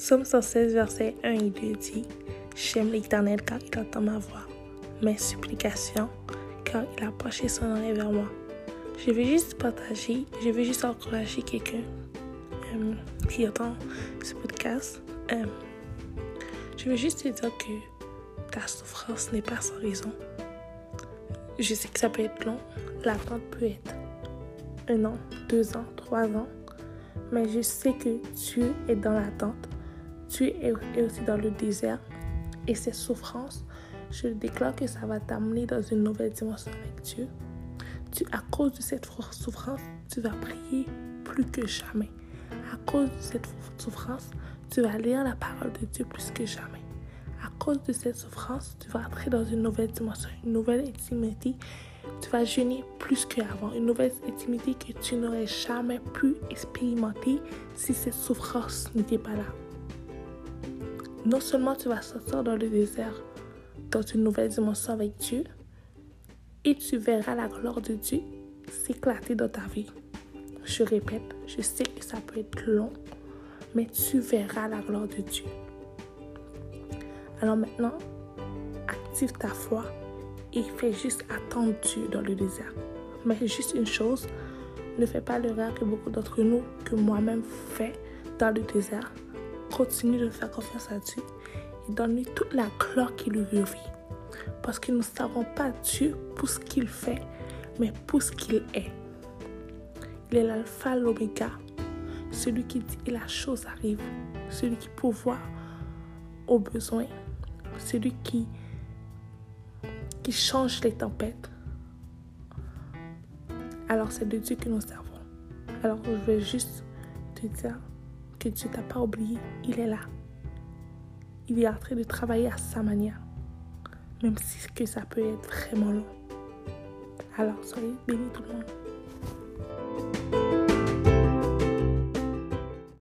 Somme 116, verset 1 et 2 dit J'aime l'Éternel car il entend ma voix, mes supplications, car il a penché son oreille vers moi. Je veux juste partager, je veux juste encourager quelqu'un euh, qui entend ce podcast. Euh, je veux juste te dire que ta souffrance n'est pas sans raison. Je sais que ça peut être long, l'attente peut être un an, deux ans, trois ans, mais je sais que Dieu est dans l'attente. Tu es aussi dans le désert. Et ces souffrances, je déclare que ça va t'amener dans une nouvelle dimension avec Dieu. Tu, à cause de cette souffrance, tu vas prier plus que jamais. À cause de cette souffrance, tu vas lire la parole de Dieu plus que jamais. À cause de cette souffrance, tu vas entrer dans une nouvelle dimension, une nouvelle intimité. Tu vas jeûner plus qu'avant, une nouvelle intimité que tu n'aurais jamais pu expérimenter si cette souffrance n'était pas là non seulement tu vas sortir dans le désert, dans une nouvelle dimension avec Dieu, et tu verras la gloire de Dieu s'éclater dans ta vie. Je répète, je sais que ça peut être long, mais tu verras la gloire de Dieu. Alors maintenant, active ta foi et fais juste attendre Dieu dans le désert. Mais juste une chose, ne fais pas l'erreur que beaucoup d'entre nous, que moi-même fais dans le désert, continue de faire confiance à Dieu et donne-lui toute la gloire qui lui revient. Parce que nous ne savons pas Dieu pour ce qu'il fait, mais pour ce qu'il est. Il est l'alpha, l'oméga, celui qui dit et la chose arrive, celui qui pourvoit aux besoins, celui qui, qui change les tempêtes. Alors c'est de Dieu que nous servons. Alors je vais juste te dire que Dieu t'a pas oublié, il est là. Il est en train de travailler à sa manière, même si que ça peut être vraiment long. Alors, soyez bénis tout le monde.